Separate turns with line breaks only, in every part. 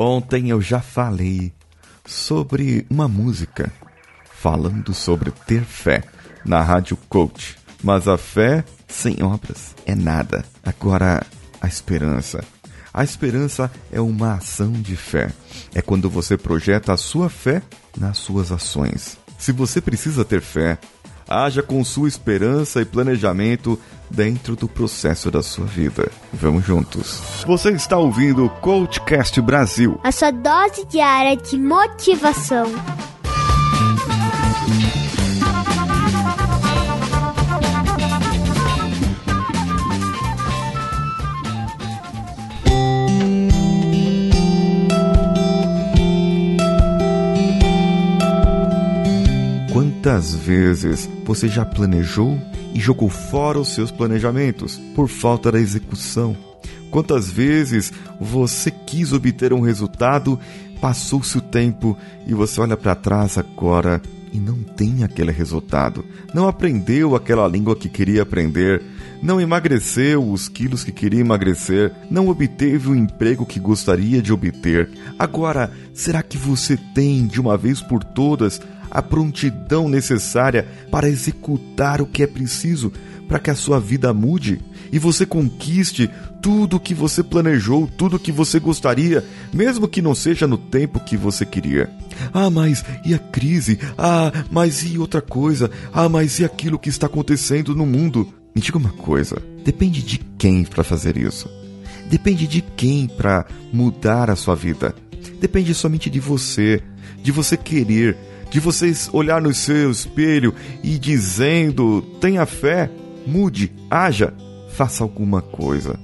Ontem eu já falei sobre uma música falando sobre ter fé na Rádio Coach. Mas a fé sem obras é nada. Agora, a esperança. A esperança é uma ação de fé. É quando você projeta a sua fé nas suas ações. Se você precisa ter fé, haja com sua esperança e planejamento dentro do processo da sua vida. Vamos juntos. Você está ouvindo o Coachcast Brasil.
A sua dose diária de motivação.
Quantas vezes você já planejou e jogou fora os seus planejamentos por falta da execução? Quantas vezes você quis obter um resultado, passou-se o tempo e você olha para trás agora e não tem aquele resultado? Não aprendeu aquela língua que queria aprender? Não emagreceu os quilos que queria emagrecer? Não obteve o emprego que gostaria de obter? Agora, será que você tem, de uma vez por todas, a prontidão necessária para executar o que é preciso para que a sua vida mude e você conquiste tudo o que você planejou, tudo o que você gostaria, mesmo que não seja no tempo que você queria. Ah, mas e a crise? Ah, mas e outra coisa? Ah, mas e aquilo que está acontecendo no mundo? Me diga uma coisa: depende de quem para fazer isso? Depende de quem para mudar a sua vida? Depende somente de você, de você querer, de vocês olhar no seu espelho e dizendo: tenha fé, mude, haja, faça alguma coisa.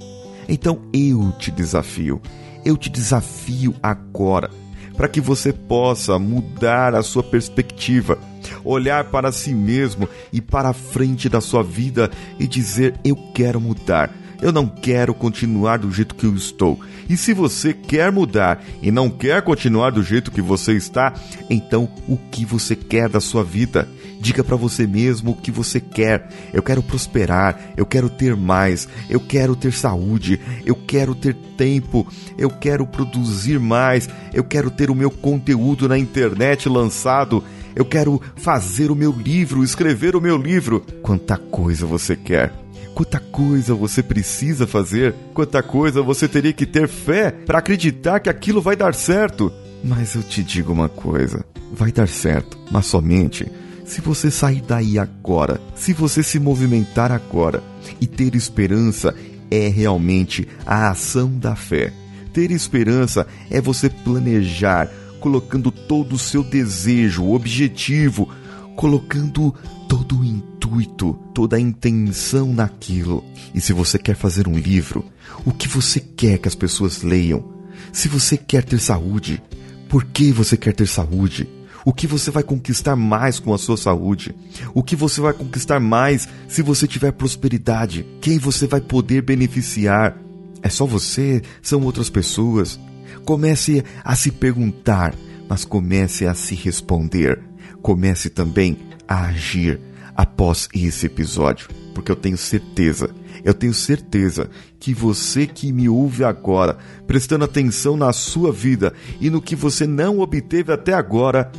Então eu te desafio, eu te desafio agora, para que você possa mudar a sua perspectiva, olhar para si mesmo e para a frente da sua vida e dizer: eu quero mudar eu não quero continuar do jeito que eu estou. E se você quer mudar e não quer continuar do jeito que você está, então o que você quer da sua vida? Diga para você mesmo o que você quer. Eu quero prosperar, eu quero ter mais, eu quero ter saúde, eu quero ter tempo, eu quero produzir mais, eu quero ter o meu conteúdo na internet lançado. Eu quero fazer o meu livro, escrever o meu livro. Quanta coisa você quer. Quanta coisa você precisa fazer, quanta coisa você teria que ter fé para acreditar que aquilo vai dar certo. Mas eu te digo uma coisa: vai dar certo, mas somente se você sair daí agora, se você se movimentar agora. E ter esperança é realmente a ação da fé. Ter esperança é você planejar, colocando todo o seu desejo, objetivo, colocando todo o intuito, toda a intenção naquilo. E se você quer fazer um livro, o que você quer que as pessoas leiam? Se você quer ter saúde, por que você quer ter saúde? O que você vai conquistar mais com a sua saúde? O que você vai conquistar mais se você tiver prosperidade? Quem você vai poder beneficiar? É só você? São outras pessoas? Comece a se perguntar, mas comece a se responder. Comece também a agir após esse episódio, porque eu tenho certeza, eu tenho certeza que você que me ouve agora, prestando atenção na sua vida e no que você não obteve até agora,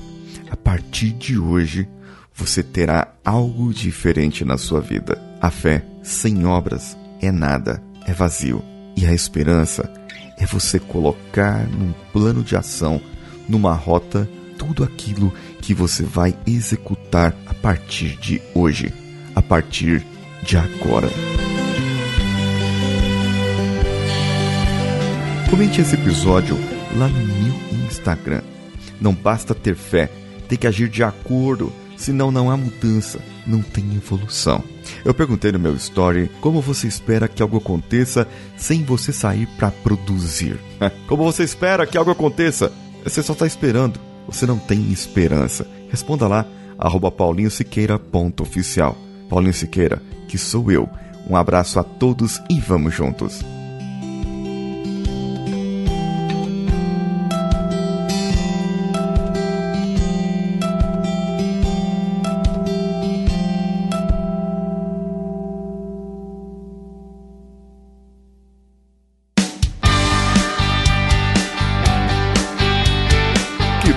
a partir de hoje você terá algo diferente na sua vida. A fé sem obras é nada, é vazio. E a esperança é você colocar num plano de ação, numa rota, tudo aquilo que você vai executar a partir de hoje, a partir de agora. Comente esse episódio lá no meu Instagram. Não basta ter fé, tem que agir de acordo, senão não há mudança, não tem evolução. Eu perguntei no meu story como você espera que algo aconteça sem você sair para produzir. Como você espera que algo aconteça? Você só está esperando você não tem esperança? Responda lá, arroba paulinhosiqueira.oficial. Paulinho Siqueira, que sou eu. Um abraço a todos e vamos juntos.